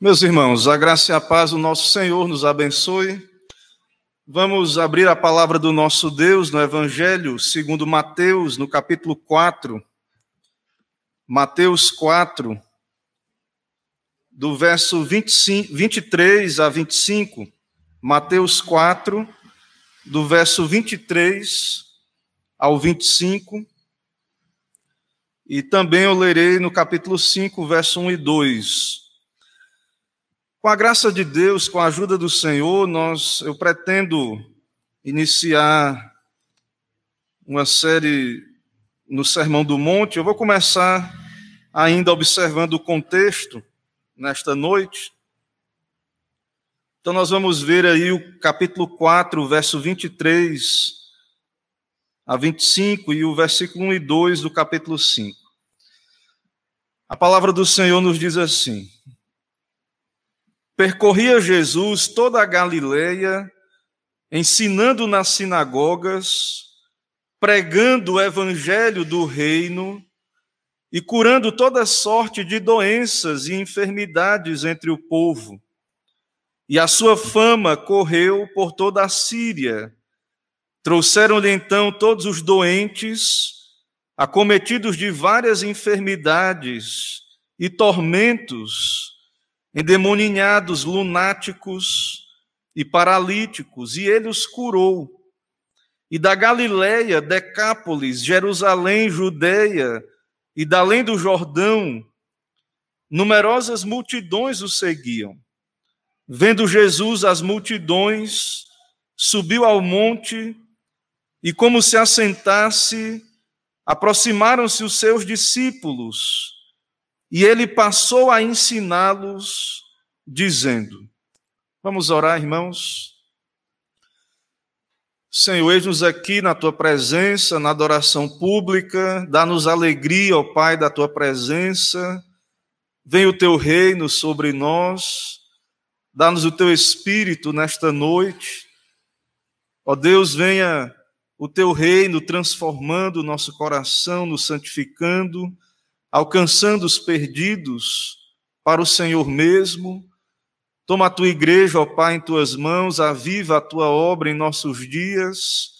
Meus irmãos, a graça e a paz do nosso Senhor nos abençoe. Vamos abrir a palavra do nosso Deus no Evangelho segundo Mateus, no capítulo 4. Mateus 4, do verso 25, 23 a 25. Mateus 4, do verso 23 ao 25. E também eu lerei no capítulo 5, verso 1 e 2. Com a graça de Deus, com a ajuda do Senhor, nós eu pretendo iniciar uma série no Sermão do Monte. Eu vou começar ainda observando o contexto nesta noite. Então nós vamos ver aí o capítulo 4, verso 23 a 25 e o versículo 1 e 2 do capítulo 5. A palavra do Senhor nos diz assim: Percorria Jesus toda a Galileia, ensinando nas sinagogas, pregando o evangelho do reino e curando toda sorte de doenças e enfermidades entre o povo. E a sua fama correu por toda a Síria. Trouxeram-lhe então todos os doentes, acometidos de várias enfermidades e tormentos, endemoninhados, lunáticos e paralíticos, e ele os curou. E da Galiléia, Decápolis, Jerusalém, Judeia e da além do Jordão, numerosas multidões o seguiam. Vendo Jesus as multidões, subiu ao monte e, como se assentasse, aproximaram-se os seus discípulos e ele passou a ensiná-los, dizendo: Vamos orar, irmãos? Senhor, eis-nos aqui na tua presença, na adoração pública, dá-nos alegria, ó Pai, da tua presença. Venha o teu reino sobre nós, dá-nos o teu espírito nesta noite. Ó Deus, venha o teu reino transformando o nosso coração, nos santificando alcançando os perdidos para o Senhor mesmo. Toma a tua igreja, ó Pai, em tuas mãos, aviva a tua obra em nossos dias,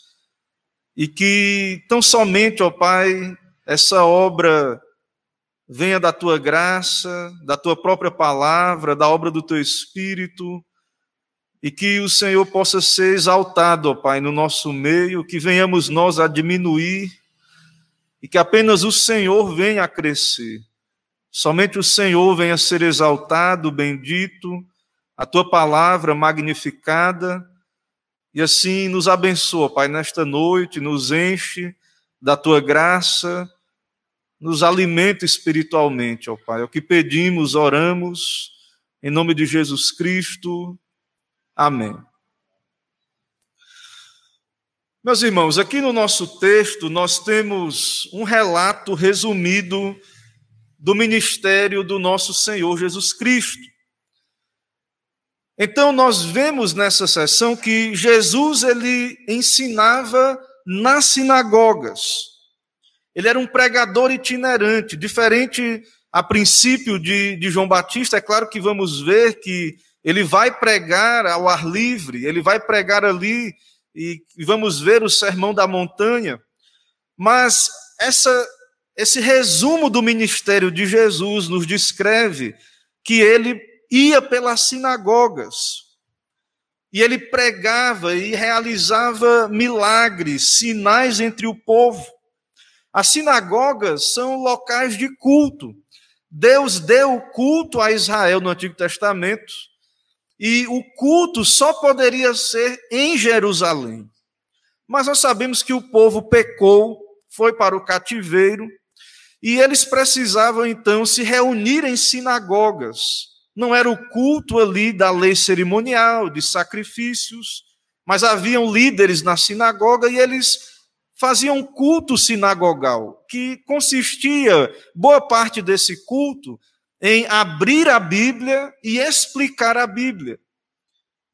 e que tão somente, ó Pai, essa obra venha da tua graça, da tua própria palavra, da obra do teu Espírito, e que o Senhor possa ser exaltado, ó Pai, no nosso meio, que venhamos nós a diminuir e que apenas o Senhor venha a crescer. Somente o Senhor venha a ser exaltado, bendito, a tua palavra magnificada, e assim nos abençoa, Pai, nesta noite, nos enche da tua graça, nos alimenta espiritualmente, ó Pai. É o que pedimos, oramos, em nome de Jesus Cristo. Amém. Meus irmãos, aqui no nosso texto nós temos um relato resumido do ministério do nosso Senhor Jesus Cristo. Então nós vemos nessa sessão que Jesus ele ensinava nas sinagogas. Ele era um pregador itinerante, diferente a princípio de, de João Batista. É claro que vamos ver que ele vai pregar ao ar livre, ele vai pregar ali e vamos ver o Sermão da Montanha, mas essa, esse resumo do ministério de Jesus nos descreve que ele ia pelas sinagogas e ele pregava e realizava milagres, sinais entre o povo. As sinagogas são locais de culto. Deus deu culto a Israel no Antigo Testamento e o culto só poderia ser em Jerusalém. Mas nós sabemos que o povo pecou, foi para o cativeiro, e eles precisavam então se reunir em sinagogas. Não era o culto ali da lei cerimonial, de sacrifícios, mas haviam líderes na sinagoga e eles faziam culto sinagogal, que consistia, boa parte desse culto, em abrir a Bíblia e explicar a Bíblia.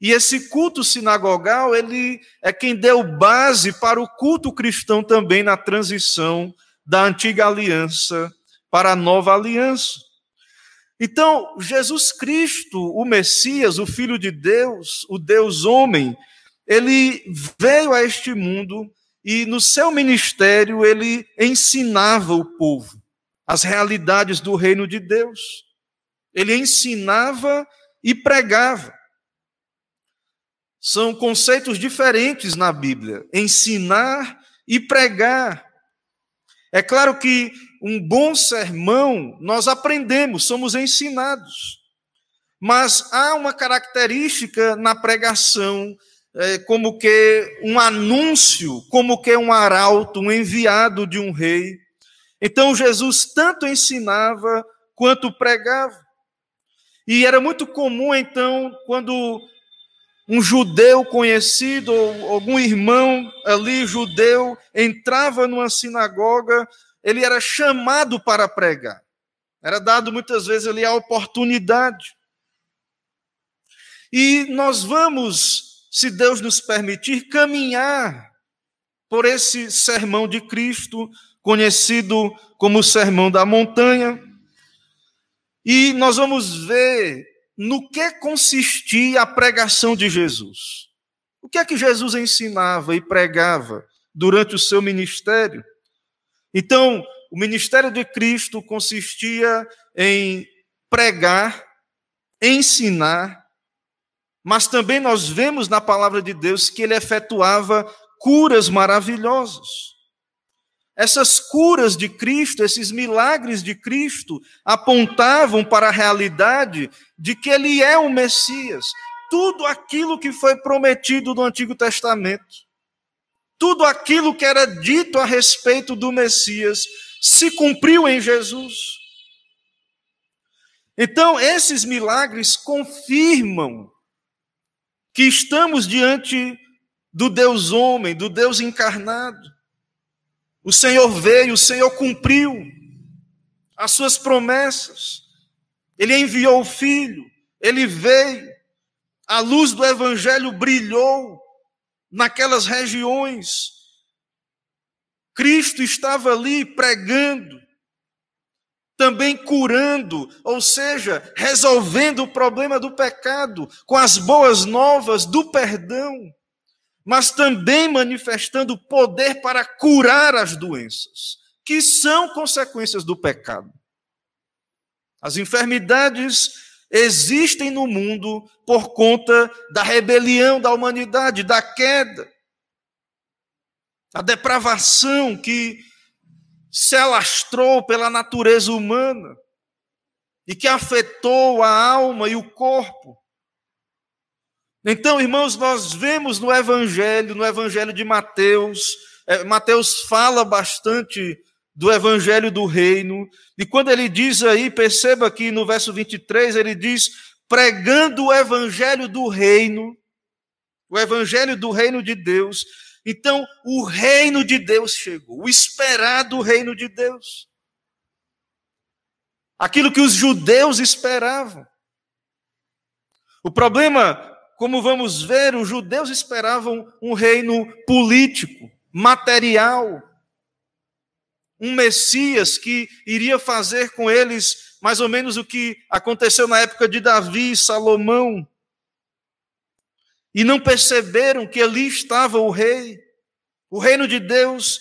E esse culto sinagogal, ele é quem deu base para o culto cristão também na transição da antiga aliança para a nova aliança. Então, Jesus Cristo, o Messias, o Filho de Deus, o Deus homem, ele veio a este mundo e no seu ministério ele ensinava o povo as realidades do reino de Deus. Ele ensinava e pregava. São conceitos diferentes na Bíblia, ensinar e pregar. É claro que um bom sermão nós aprendemos, somos ensinados. Mas há uma característica na pregação, é, como que um anúncio, como que um arauto, um enviado de um rei. Então Jesus tanto ensinava quanto pregava. E era muito comum, então, quando um judeu conhecido, ou algum irmão ali judeu, entrava numa sinagoga, ele era chamado para pregar. Era dado muitas vezes ali a oportunidade. E nós vamos, se Deus nos permitir, caminhar por esse sermão de Cristo, conhecido como o Sermão da Montanha. E nós vamos ver no que consistia a pregação de Jesus. O que é que Jesus ensinava e pregava durante o seu ministério? Então, o ministério de Cristo consistia em pregar, ensinar, mas também nós vemos na palavra de Deus que ele efetuava curas maravilhosas. Essas curas de Cristo, esses milagres de Cristo, apontavam para a realidade de que ele é o Messias. Tudo aquilo que foi prometido no Antigo Testamento tudo aquilo que era dito a respeito do Messias se cumpriu em Jesus. Então, esses milagres confirmam que estamos diante do Deus homem, do Deus encarnado. O Senhor veio, o Senhor cumpriu as suas promessas. Ele enviou o Filho, ele veio, a luz do Evangelho brilhou, naquelas regiões. Cristo estava ali pregando, também curando, ou seja, resolvendo o problema do pecado com as boas novas do perdão, mas também manifestando poder para curar as doenças, que são consequências do pecado. As enfermidades existem no mundo por conta da rebelião da humanidade, da queda, a depravação que se alastrou pela natureza humana e que afetou a alma e o corpo. Então, irmãos, nós vemos no Evangelho, no Evangelho de Mateus, é, Mateus fala bastante do evangelho do reino. E quando ele diz aí, perceba que no verso 23 ele diz: pregando o evangelho do reino, o evangelho do reino de Deus. Então, o reino de Deus chegou, o esperado reino de Deus. Aquilo que os judeus esperavam. O problema, como vamos ver, os judeus esperavam um reino político, material, um Messias que iria fazer com eles mais ou menos o que aconteceu na época de Davi e Salomão. E não perceberam que ali estava o rei. O reino de Deus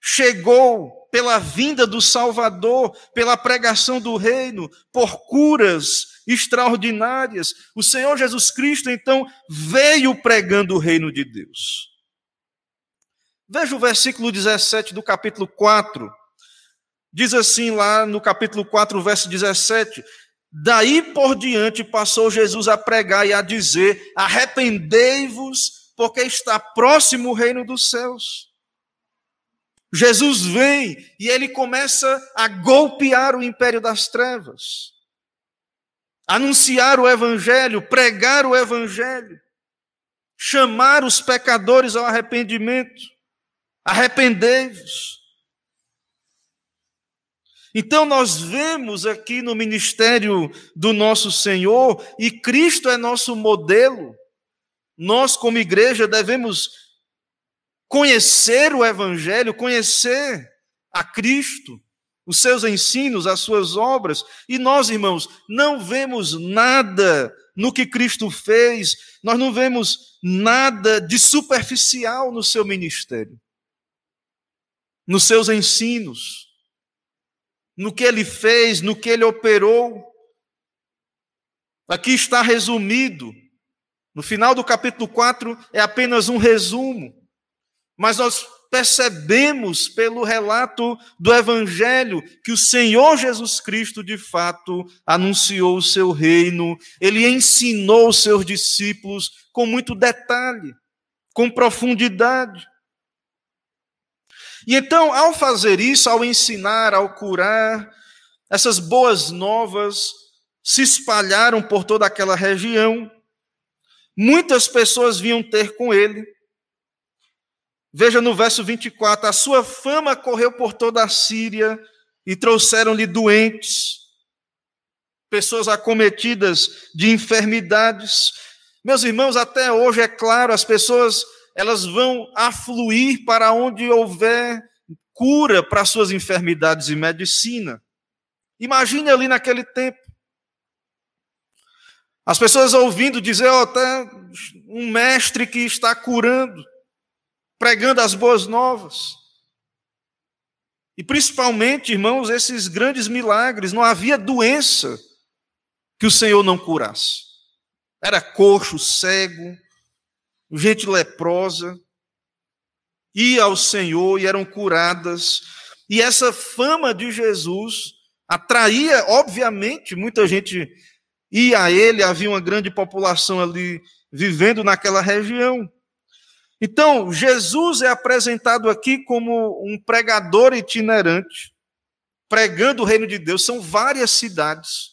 chegou pela vinda do Salvador, pela pregação do reino, por curas extraordinárias. O Senhor Jesus Cristo, então, veio pregando o reino de Deus. Veja o versículo 17 do capítulo 4. Diz assim lá no capítulo 4, verso 17: Daí por diante passou Jesus a pregar e a dizer: Arrependei-vos, porque está próximo o reino dos céus. Jesus vem e ele começa a golpear o império das trevas, anunciar o evangelho, pregar o evangelho, chamar os pecadores ao arrependimento. Arrependei-vos. Então, nós vemos aqui no ministério do nosso Senhor, e Cristo é nosso modelo, nós, como igreja, devemos conhecer o Evangelho, conhecer a Cristo, os seus ensinos, as suas obras, e nós, irmãos, não vemos nada no que Cristo fez, nós não vemos nada de superficial no seu ministério, nos seus ensinos, no que ele fez, no que ele operou. Aqui está resumido. No final do capítulo 4 é apenas um resumo, mas nós percebemos pelo relato do Evangelho que o Senhor Jesus Cristo, de fato, anunciou o seu reino, ele ensinou os seus discípulos com muito detalhe, com profundidade. E então, ao fazer isso, ao ensinar, ao curar, essas boas novas se espalharam por toda aquela região. Muitas pessoas vinham ter com ele Veja no verso 24: a sua fama correu por toda a Síria e trouxeram-lhe doentes, pessoas acometidas de enfermidades. Meus irmãos, até hoje, é claro, as pessoas elas vão afluir para onde houver cura para suas enfermidades e medicina. Imagine ali naquele tempo. As pessoas ouvindo dizer, ó, oh, tá um mestre que está curando pregando as boas novas. E principalmente, irmãos, esses grandes milagres, não havia doença que o Senhor não curasse. Era coxo, cego, gente leprosa, ia ao Senhor e eram curadas. E essa fama de Jesus atraía, obviamente, muita gente ia a ele, havia uma grande população ali vivendo naquela região. Então, Jesus é apresentado aqui como um pregador itinerante, pregando o reino de Deus. São várias cidades,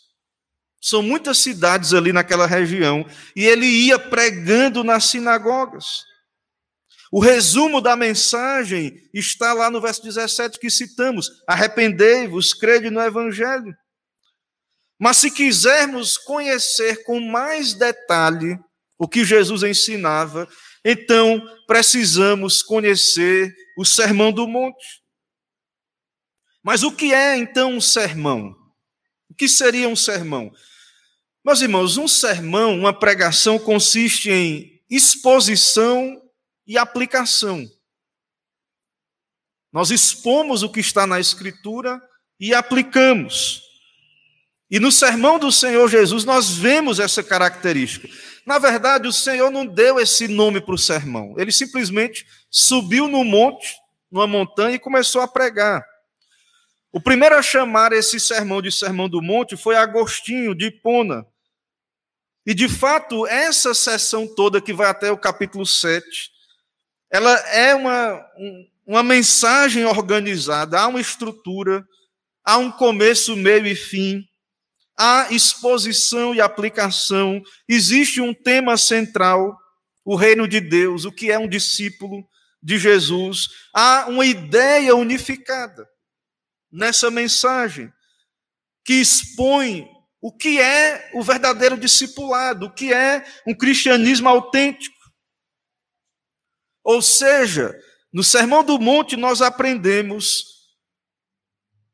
são muitas cidades ali naquela região, e ele ia pregando nas sinagogas. O resumo da mensagem está lá no verso 17 que citamos: Arrependei-vos, crede no Evangelho. Mas se quisermos conhecer com mais detalhe o que Jesus ensinava, então precisamos conhecer o Sermão do Monte. Mas o que é então um sermão? O que seria um sermão? Meus irmãos, um sermão, uma pregação, consiste em exposição e aplicação. Nós expomos o que está na Escritura e aplicamos. E no sermão do Senhor Jesus nós vemos essa característica. Na verdade, o Senhor não deu esse nome para o sermão. Ele simplesmente subiu no monte, numa montanha, e começou a pregar. O primeiro a chamar esse sermão de Sermão do Monte foi Agostinho de Hipona. E de fato, essa sessão toda que vai até o capítulo 7, ela é uma, uma mensagem organizada, há uma estrutura, há um começo, meio e fim há exposição e aplicação, existe um tema central, o reino de Deus, o que é um discípulo de Jesus, há uma ideia unificada nessa mensagem que expõe o que é o verdadeiro discipulado, o que é um cristianismo autêntico. Ou seja, no Sermão do Monte nós aprendemos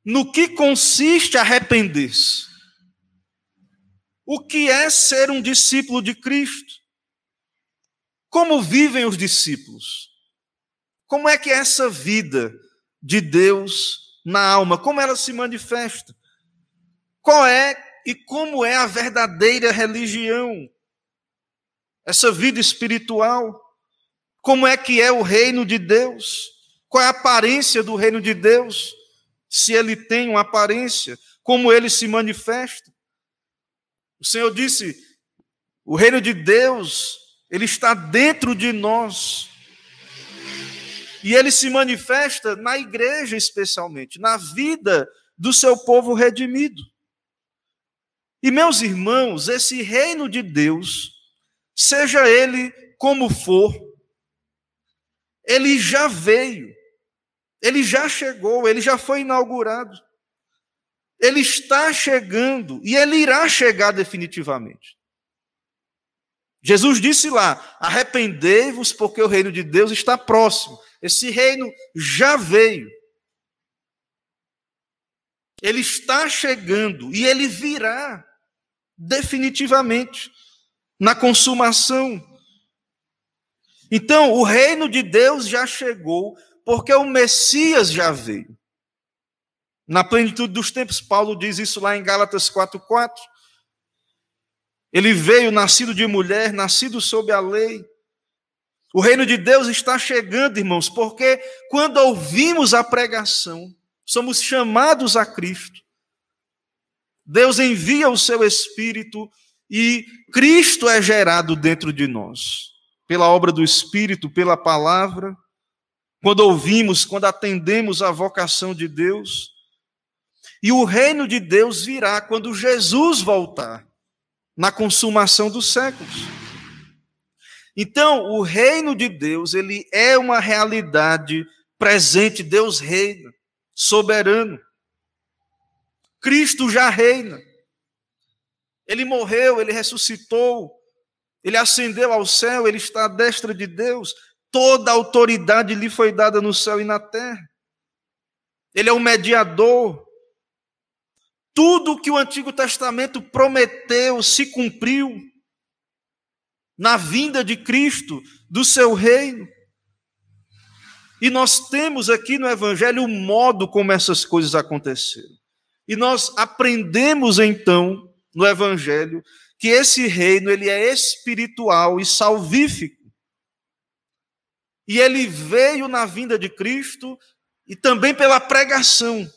no que consiste arrepender-se. O que é ser um discípulo de Cristo? Como vivem os discípulos? Como é que é essa vida de Deus na alma? Como ela se manifesta? Qual é e como é a verdadeira religião? Essa vida espiritual? Como é que é o reino de Deus? Qual é a aparência do reino de Deus? Se ele tem uma aparência, como ele se manifesta? O Senhor disse: o reino de Deus, ele está dentro de nós. E ele se manifesta na igreja, especialmente, na vida do seu povo redimido. E, meus irmãos, esse reino de Deus, seja ele como for, ele já veio, ele já chegou, ele já foi inaugurado. Ele está chegando e ele irá chegar definitivamente. Jesus disse lá: arrependei-vos, porque o reino de Deus está próximo. Esse reino já veio. Ele está chegando e ele virá definitivamente na consumação. Então, o reino de Deus já chegou, porque o Messias já veio. Na plenitude dos tempos, Paulo diz isso lá em Gálatas 4:4. Ele veio nascido de mulher, nascido sob a lei. O reino de Deus está chegando, irmãos, porque quando ouvimos a pregação, somos chamados a Cristo. Deus envia o seu Espírito e Cristo é gerado dentro de nós, pela obra do Espírito, pela palavra. Quando ouvimos, quando atendemos à vocação de Deus, e o reino de Deus virá quando Jesus voltar, na consumação dos séculos. Então, o reino de Deus, ele é uma realidade presente, Deus reina, soberano. Cristo já reina. Ele morreu, ele ressuscitou, ele ascendeu ao céu, ele está à destra de Deus. Toda autoridade lhe foi dada no céu e na terra. Ele é o mediador. Tudo que o Antigo Testamento prometeu se cumpriu na vinda de Cristo, do seu reino. E nós temos aqui no Evangelho o modo como essas coisas aconteceram. E nós aprendemos então no Evangelho que esse reino ele é espiritual e salvífico. E ele veio na vinda de Cristo e também pela pregação.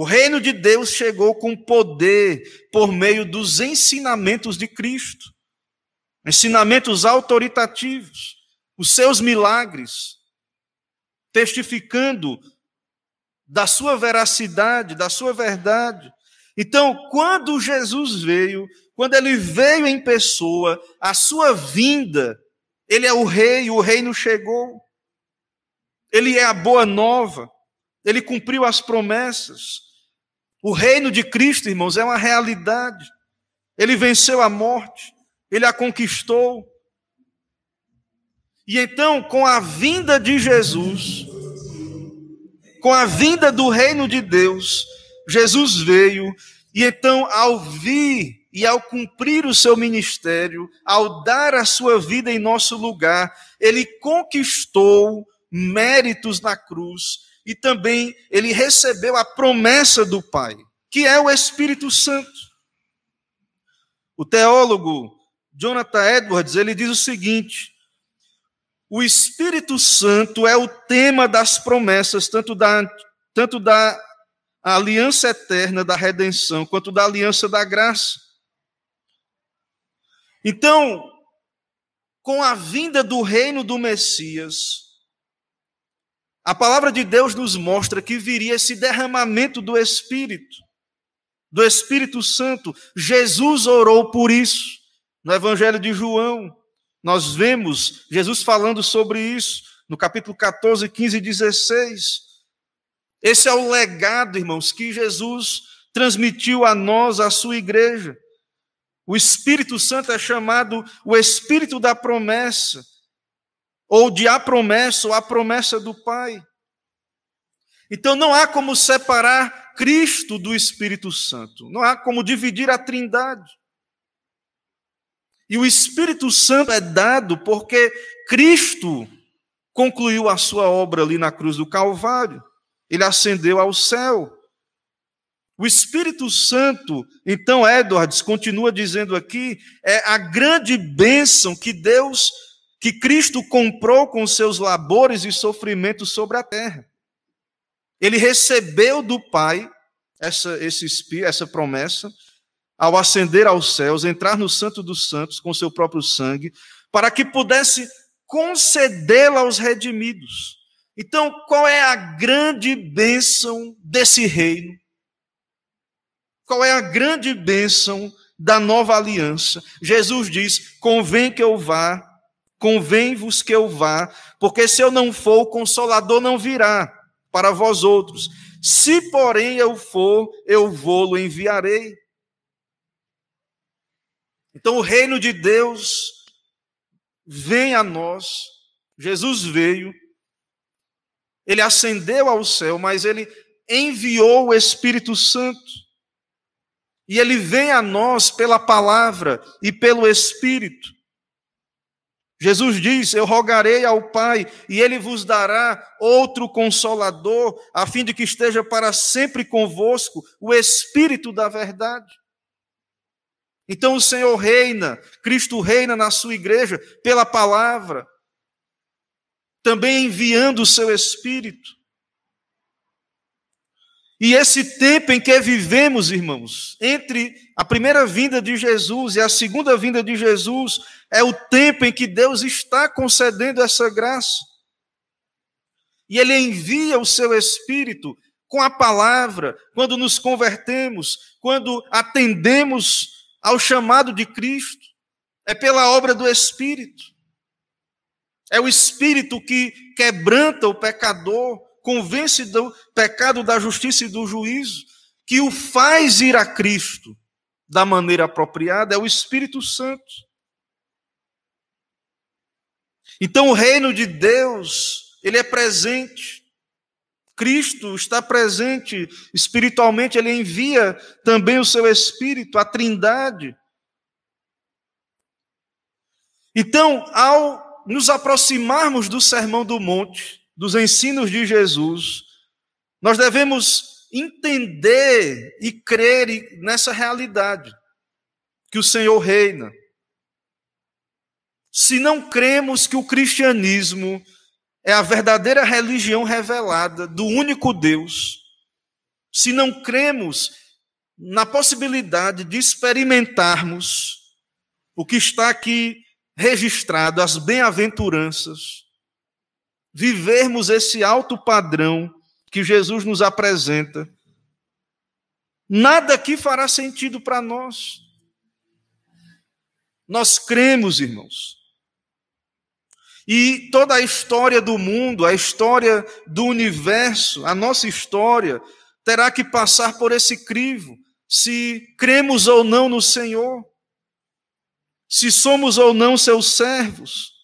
O reino de Deus chegou com poder por meio dos ensinamentos de Cristo ensinamentos autoritativos, os seus milagres, testificando da sua veracidade, da sua verdade. Então, quando Jesus veio, quando ele veio em pessoa, a sua vinda, ele é o rei, o reino chegou. Ele é a boa nova, ele cumpriu as promessas. O reino de Cristo, irmãos, é uma realidade. Ele venceu a morte ele a conquistou. E então, com a vinda de Jesus, com a vinda do reino de Deus, Jesus veio, e então, ao vir e ao cumprir o seu ministério, ao dar a sua vida em nosso lugar, ele conquistou méritos na cruz e também ele recebeu a promessa do Pai, que é o Espírito Santo. O teólogo Jonathan Edwards, ele diz o seguinte: o Espírito Santo é o tema das promessas, tanto da, tanto da aliança eterna da redenção, quanto da aliança da graça. Então, com a vinda do reino do Messias, a palavra de Deus nos mostra que viria esse derramamento do Espírito, do Espírito Santo. Jesus orou por isso. No Evangelho de João, nós vemos Jesus falando sobre isso, no capítulo 14, 15 e 16. Esse é o legado, irmãos, que Jesus transmitiu a nós, a sua igreja. O Espírito Santo é chamado o Espírito da promessa, ou de a promessa, ou a promessa do Pai. Então não há como separar Cristo do Espírito Santo, não há como dividir a trindade. E o Espírito Santo é dado porque Cristo concluiu a sua obra ali na cruz do Calvário. Ele ascendeu ao céu. O Espírito Santo, então, Edwards continua dizendo aqui, é a grande bênção que Deus, que Cristo comprou com seus labores e sofrimentos sobre a terra. Ele recebeu do Pai essa, esse, essa promessa, ao ascender aos céus, entrar no Santo dos Santos com seu próprio sangue, para que pudesse concedê-la aos redimidos. Então, qual é a grande bênção desse reino? Qual é a grande bênção da nova aliança? Jesus diz: convém que eu vá, convém-vos que eu vá, porque se eu não for, o consolador não virá para vós outros. Se, porém, eu for, eu vou-lo enviarei. Então o reino de Deus vem a nós. Jesus veio, ele ascendeu ao céu, mas ele enviou o Espírito Santo. E ele vem a nós pela palavra e pelo Espírito. Jesus diz: Eu rogarei ao Pai, e ele vos dará outro consolador, a fim de que esteja para sempre convosco o Espírito da verdade. Então o Senhor reina, Cristo reina na sua igreja pela palavra, também enviando o seu Espírito. E esse tempo em que vivemos, irmãos, entre a primeira vinda de Jesus e a segunda vinda de Jesus, é o tempo em que Deus está concedendo essa graça. E Ele envia o seu Espírito com a palavra, quando nos convertemos, quando atendemos ao chamado de Cristo. É pela obra do Espírito. É o Espírito que quebranta o pecador, convence do pecado, da justiça e do juízo, que o faz ir a Cristo da maneira apropriada, é o Espírito Santo. Então o reino de Deus, ele é presente. Cristo está presente espiritualmente, ele envia também o seu Espírito, a Trindade. Então, ao nos aproximarmos do Sermão do Monte, dos ensinos de Jesus, nós devemos entender e crer nessa realidade que o Senhor reina. Se não cremos que o cristianismo é a verdadeira religião revelada do único Deus, se não cremos na possibilidade de experimentarmos o que está aqui registrado, as bem-aventuranças, vivermos esse alto padrão que Jesus nos apresenta, nada aqui fará sentido para nós. Nós cremos, irmãos. E toda a história do mundo, a história do universo, a nossa história, terá que passar por esse crivo, se cremos ou não no Senhor, se somos ou não seus servos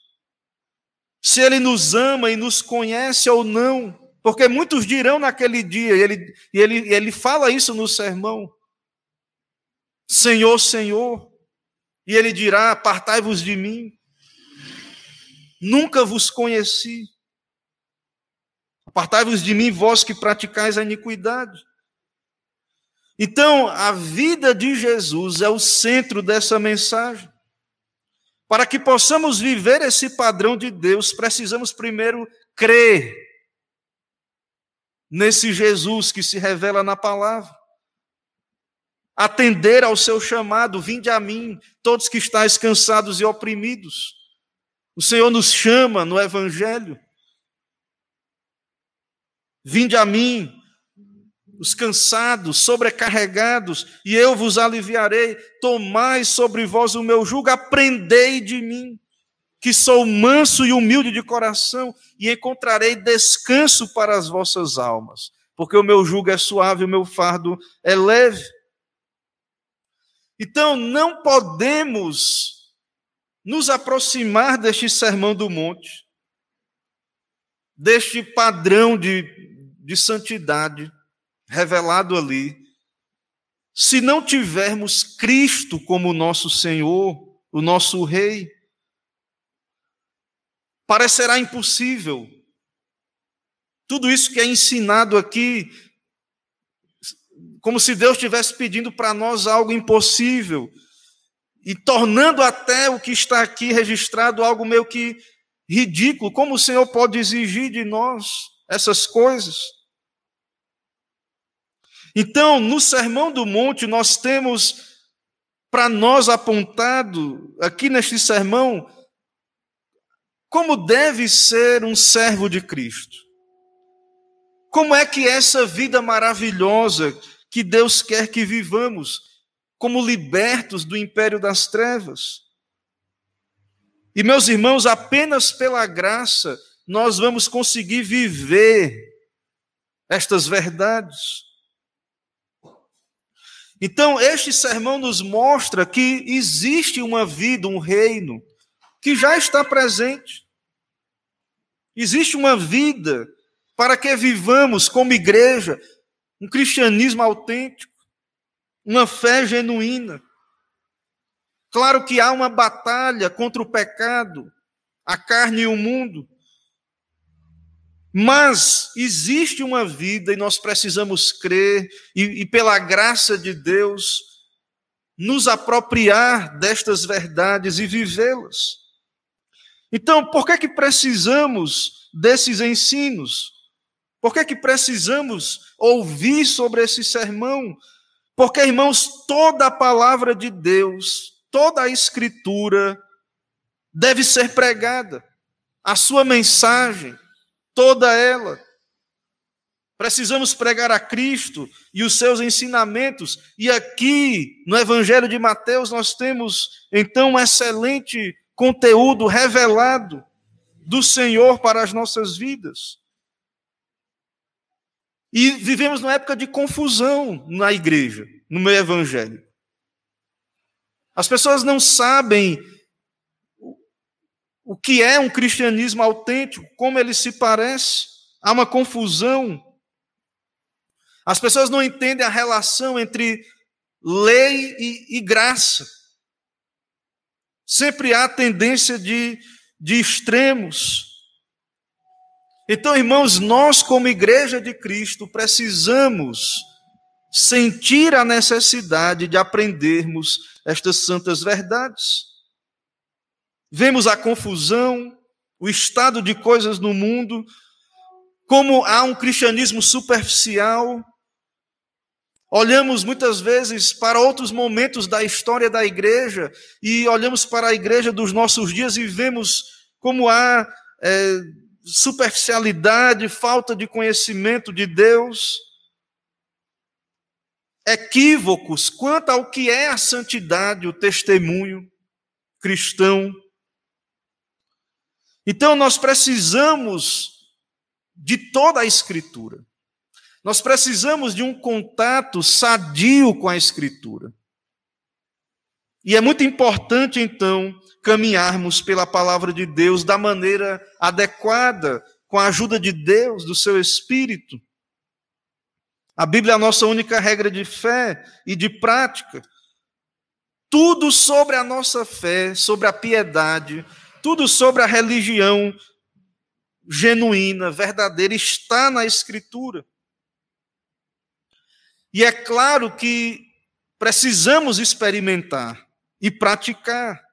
se ele nos ama e nos conhece ou não. Porque muitos dirão naquele dia, e ele, e ele, ele fala isso no sermão: Senhor, Senhor. E ele dirá: Apartai-vos de mim. Nunca vos conheci. Apartai-vos de mim, vós que praticais a iniquidade. Então, a vida de Jesus é o centro dessa mensagem. Para que possamos viver esse padrão de Deus, precisamos primeiro crer nesse Jesus que se revela na palavra. Atender ao seu chamado, vinde a mim, todos que estáis cansados e oprimidos. O Senhor nos chama no Evangelho. Vinde a mim, os cansados, sobrecarregados, e eu vos aliviarei. Tomai sobre vós o meu jugo, aprendei de mim, que sou manso e humilde de coração, e encontrarei descanso para as vossas almas, porque o meu jugo é suave, o meu fardo é leve. Então, não podemos nos aproximar deste sermão do monte, deste padrão de, de santidade, revelado ali, se não tivermos Cristo como nosso Senhor, o nosso Rei, parecerá impossível. Tudo isso que é ensinado aqui, como se Deus estivesse pedindo para nós algo impossível, e tornando até o que está aqui registrado algo meio que ridículo. Como o Senhor pode exigir de nós essas coisas? Então, no Sermão do Monte, nós temos para nós apontado, aqui neste sermão, como deve ser um servo de Cristo. Como é que essa vida maravilhosa que Deus quer que vivamos, como libertos do império das trevas. E meus irmãos, apenas pela graça nós vamos conseguir viver estas verdades. Então, este sermão nos mostra que existe uma vida, um reino, que já está presente. Existe uma vida para que vivamos como igreja, um cristianismo autêntico, uma fé genuína. Claro que há uma batalha contra o pecado, a carne e o mundo. Mas existe uma vida e nós precisamos crer e, e, pela graça de Deus, nos apropriar destas verdades e vivê-las. Então, por que que precisamos desses ensinos? Por que que precisamos ouvir sobre esse sermão? Porque, irmãos, toda a palavra de Deus, toda a escritura deve ser pregada. A sua mensagem, toda ela. Precisamos pregar a Cristo e os seus ensinamentos. E aqui, no Evangelho de Mateus, nós temos então um excelente conteúdo revelado do Senhor para as nossas vidas. E vivemos numa época de confusão na igreja, no meio evangélico. As pessoas não sabem o que é um cristianismo autêntico, como ele se parece. Há uma confusão. As pessoas não entendem a relação entre lei e, e graça. Sempre há tendência de, de extremos. Então, irmãos, nós, como igreja de Cristo, precisamos sentir a necessidade de aprendermos estas santas verdades. Vemos a confusão, o estado de coisas no mundo, como há um cristianismo superficial. Olhamos muitas vezes para outros momentos da história da igreja e olhamos para a igreja dos nossos dias e vemos como há é, superficialidade, falta de conhecimento de Deus, equívocos quanto ao que é a santidade, o testemunho cristão. Então nós precisamos de toda a Escritura. Nós precisamos de um contato sadio com a Escritura. E é muito importante, então, caminharmos pela palavra de Deus da maneira adequada, com a ajuda de Deus, do seu Espírito. A Bíblia é a nossa única regra de fé e de prática. Tudo sobre a nossa fé, sobre a piedade, tudo sobre a religião genuína, verdadeira, está na Escritura. E é claro que precisamos experimentar e praticar.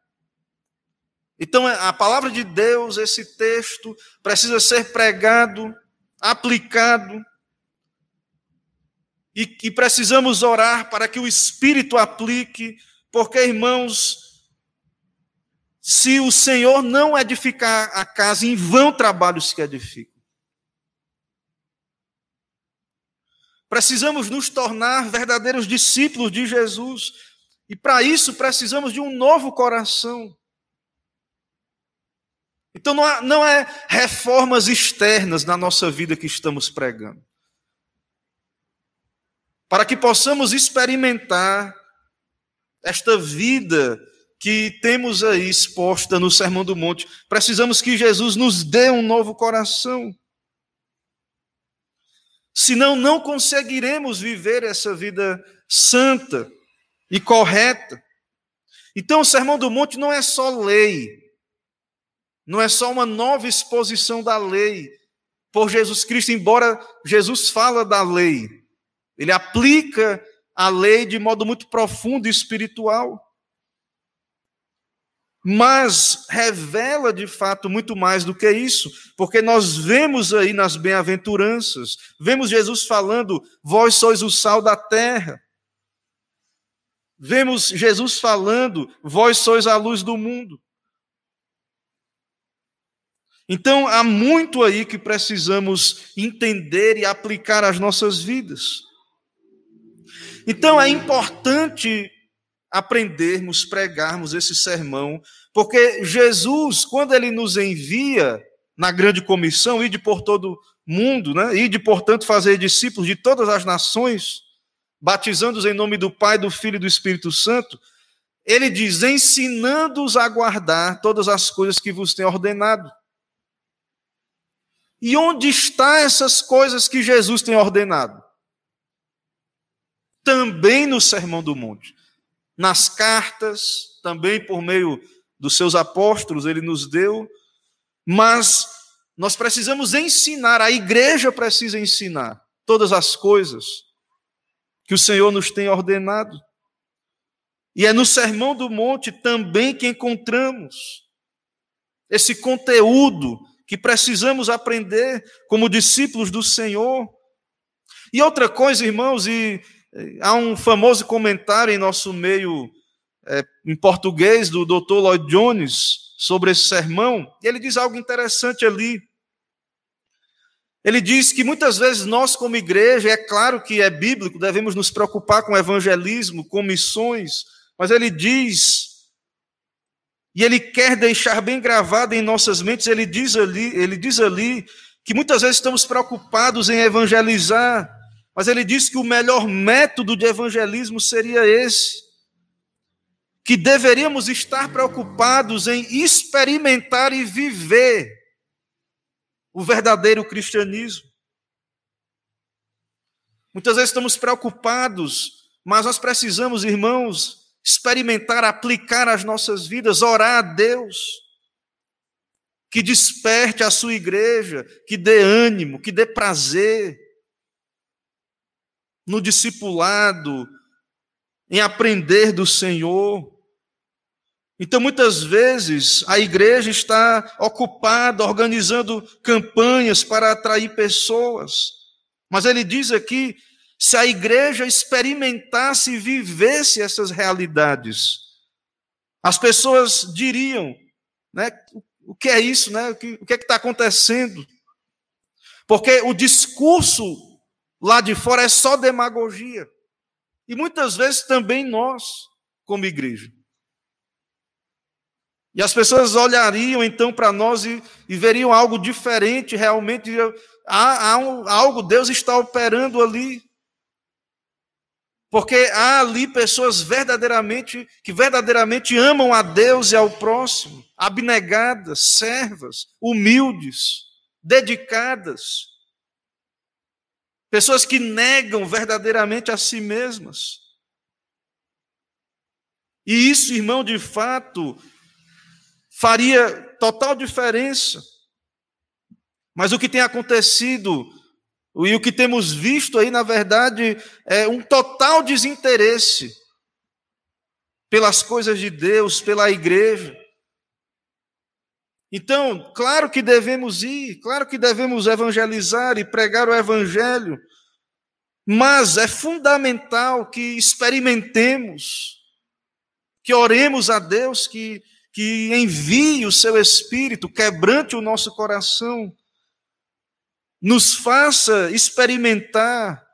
Então, a palavra de Deus, esse texto, precisa ser pregado, aplicado, e, e precisamos orar para que o Espírito aplique, porque, irmãos, se o Senhor não edificar a casa, em vão trabalhos que edificam. Precisamos nos tornar verdadeiros discípulos de Jesus, e para isso precisamos de um novo coração. Então não, há, não é reformas externas na nossa vida que estamos pregando. Para que possamos experimentar esta vida que temos aí exposta no Sermão do Monte, precisamos que Jesus nos dê um novo coração. Senão, não conseguiremos viver essa vida santa e correta. Então, o Sermão do Monte não é só lei, não é só uma nova exposição da lei por Jesus Cristo, embora Jesus fala da lei, ele aplica a lei de modo muito profundo e espiritual. Mas revela de fato muito mais do que isso, porque nós vemos aí nas bem-aventuranças, vemos Jesus falando: Vós sois o sal da terra. Vemos Jesus falando: Vós sois a luz do mundo. Então, há muito aí que precisamos entender e aplicar às nossas vidas. Então, é importante aprendermos, pregarmos esse sermão, porque Jesus, quando ele nos envia na grande comissão, ide por todo mundo, né? ide, portanto, fazer discípulos de todas as nações, batizando-os em nome do Pai, do Filho e do Espírito Santo, ele diz: ensinando-os a guardar todas as coisas que vos tem ordenado. E onde estão essas coisas que Jesus tem ordenado? também no Sermão do Monte. Nas cartas, também por meio dos seus apóstolos, ele nos deu, mas nós precisamos ensinar, a igreja precisa ensinar todas as coisas que o Senhor nos tem ordenado. E é no Sermão do Monte também que encontramos esse conteúdo que precisamos aprender como discípulos do Senhor. E outra coisa, irmãos, e há um famoso comentário em nosso meio é, em português do Dr. Lloyd Jones sobre esse sermão, e ele diz algo interessante ali. Ele diz que muitas vezes nós, como igreja, é claro que é bíblico, devemos nos preocupar com evangelismo, com missões, mas ele diz, e ele quer deixar bem gravado em nossas mentes, ele diz ali, ele diz ali que muitas vezes estamos preocupados em evangelizar, mas ele diz que o melhor método de evangelismo seria esse, que deveríamos estar preocupados em experimentar e viver o verdadeiro cristianismo. Muitas vezes estamos preocupados, mas nós precisamos, irmãos, experimentar, aplicar as nossas vidas, orar a Deus, que desperte a sua igreja, que dê ânimo, que dê prazer no discipulado, em aprender do Senhor. Então, muitas vezes, a igreja está ocupada organizando campanhas para atrair pessoas. Mas ele diz aqui: se a igreja experimentasse e vivesse essas realidades, as pessoas diriam, né, o que é isso, né, o que, é que está acontecendo? Porque o discurso lá de fora é só demagogia. E muitas vezes também nós, como igreja. E as pessoas olhariam então para nós e, e, veriam algo diferente, realmente. Há, há um, algo, Deus está operando ali. Porque há ali pessoas verdadeiramente, que verdadeiramente amam a Deus e ao próximo, abnegadas, servas, humildes, dedicadas. Pessoas que negam verdadeiramente a si mesmas. E isso, irmão, de fato, faria total diferença. Mas o que tem acontecido e o que temos visto aí, na verdade, é um total desinteresse pelas coisas de Deus, pela igreja. Então, claro que devemos ir, claro que devemos evangelizar e pregar o evangelho, mas é fundamental que experimentemos, que oremos a Deus, que que envie o seu espírito, quebrante o nosso coração, nos faça experimentar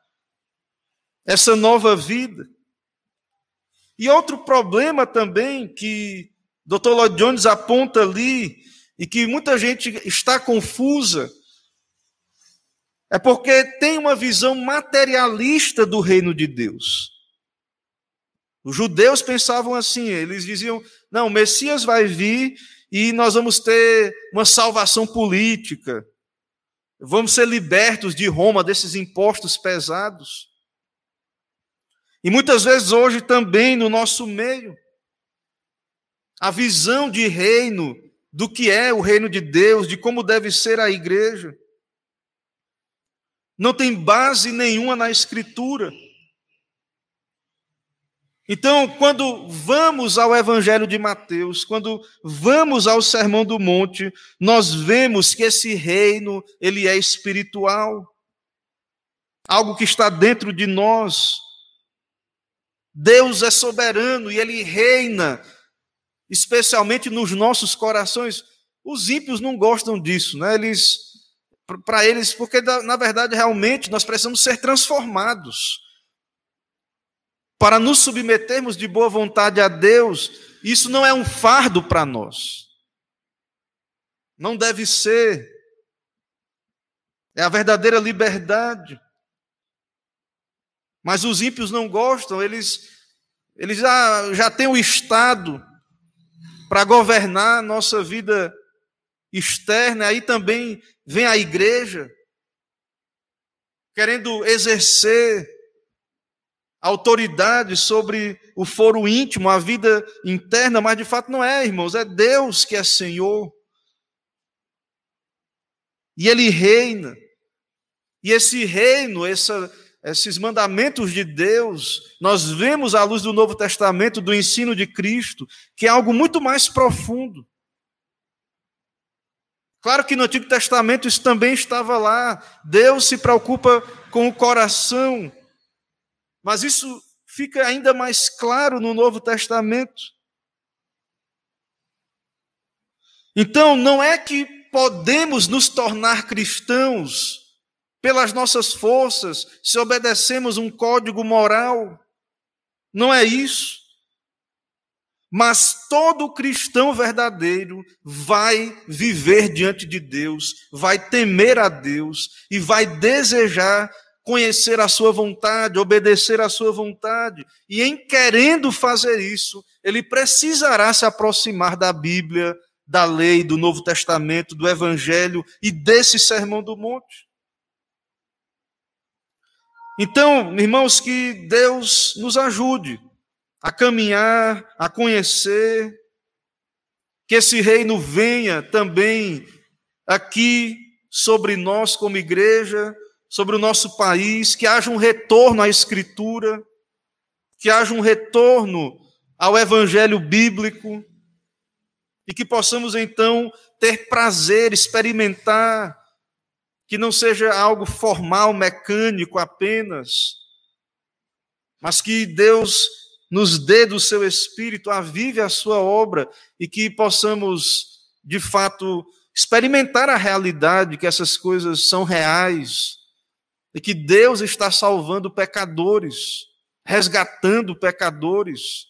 essa nova vida. E outro problema também que Dr. Lloyd Jones aponta ali, e que muita gente está confusa, é porque tem uma visão materialista do reino de Deus. Os judeus pensavam assim, eles diziam: não, o Messias vai vir e nós vamos ter uma salvação política, vamos ser libertos de Roma desses impostos pesados. E muitas vezes hoje também no nosso meio, a visão de reino, do que é o reino de Deus, de como deve ser a igreja, não tem base nenhuma na Escritura. Então, quando vamos ao Evangelho de Mateus, quando vamos ao Sermão do Monte, nós vemos que esse reino, ele é espiritual. Algo que está dentro de nós. Deus é soberano e ele reina, especialmente nos nossos corações. Os ímpios não gostam disso, né? Eles para eles, porque na verdade realmente nós precisamos ser transformados para nos submetermos de boa vontade a Deus, isso não é um fardo para nós. Não deve ser. É a verdadeira liberdade. Mas os ímpios não gostam, eles, eles já, já têm o Estado para governar a nossa vida externa, aí também vem a igreja, querendo exercer autoridade sobre o foro íntimo, a vida interna, mas de fato não é, irmãos, é Deus que é Senhor. E Ele reina. E esse reino, essa, esses mandamentos de Deus, nós vemos à luz do Novo Testamento, do ensino de Cristo, que é algo muito mais profundo. Claro que no Antigo Testamento isso também estava lá. Deus se preocupa com o coração. Mas isso fica ainda mais claro no Novo Testamento. Então, não é que podemos nos tornar cristãos pelas nossas forças, se obedecemos um código moral. Não é isso. Mas todo cristão verdadeiro vai viver diante de Deus, vai temer a Deus e vai desejar conhecer a sua vontade, obedecer a sua vontade. E em querendo fazer isso, ele precisará se aproximar da Bíblia, da lei, do Novo Testamento, do Evangelho e desse Sermão do Monte. Então, irmãos, que Deus nos ajude a caminhar, a conhecer, que esse reino venha também aqui sobre nós como igreja, sobre o nosso país, que haja um retorno à Escritura, que haja um retorno ao Evangelho bíblico, e que possamos então ter prazer, experimentar, que não seja algo formal, mecânico apenas, mas que Deus nos dê do seu espírito, avive a sua obra e que possamos, de fato, experimentar a realidade, que essas coisas são reais e que Deus está salvando pecadores, resgatando pecadores.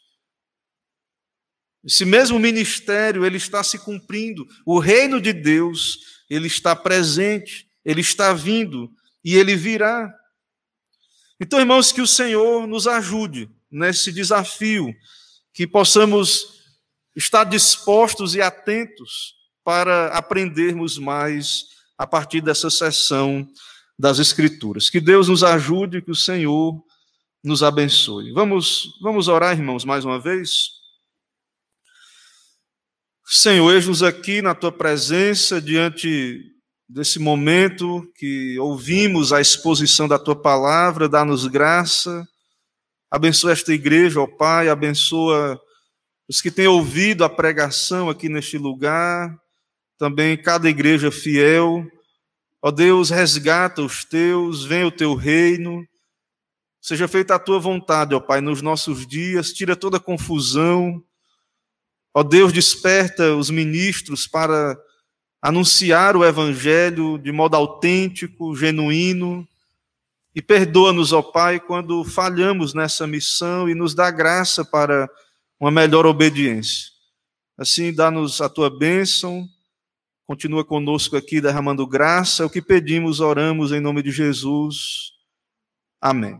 Esse mesmo ministério, ele está se cumprindo. O reino de Deus, ele está presente, ele está vindo e ele virá. Então, irmãos, que o Senhor nos ajude nesse desafio, que possamos estar dispostos e atentos para aprendermos mais a partir dessa sessão das Escrituras. Que Deus nos ajude, que o Senhor nos abençoe. Vamos, vamos orar, irmãos, mais uma vez. Senhor, eis-nos aqui na tua presença, diante desse momento que ouvimos a exposição da tua palavra, dá-nos graça Abençoa esta igreja, ó Pai, abençoa os que têm ouvido a pregação aqui neste lugar, também cada igreja fiel. Ó Deus, resgata os teus, venha o teu reino. Seja feita a tua vontade, ó Pai, nos nossos dias, tira toda confusão. Ó Deus, desperta os ministros para anunciar o evangelho de modo autêntico, genuíno e perdoa-nos, ó Pai, quando falhamos nessa missão e nos dá graça para uma melhor obediência. Assim, dá-nos a tua bênção, continua conosco aqui derramando graça. É o que pedimos, oramos em nome de Jesus. Amém.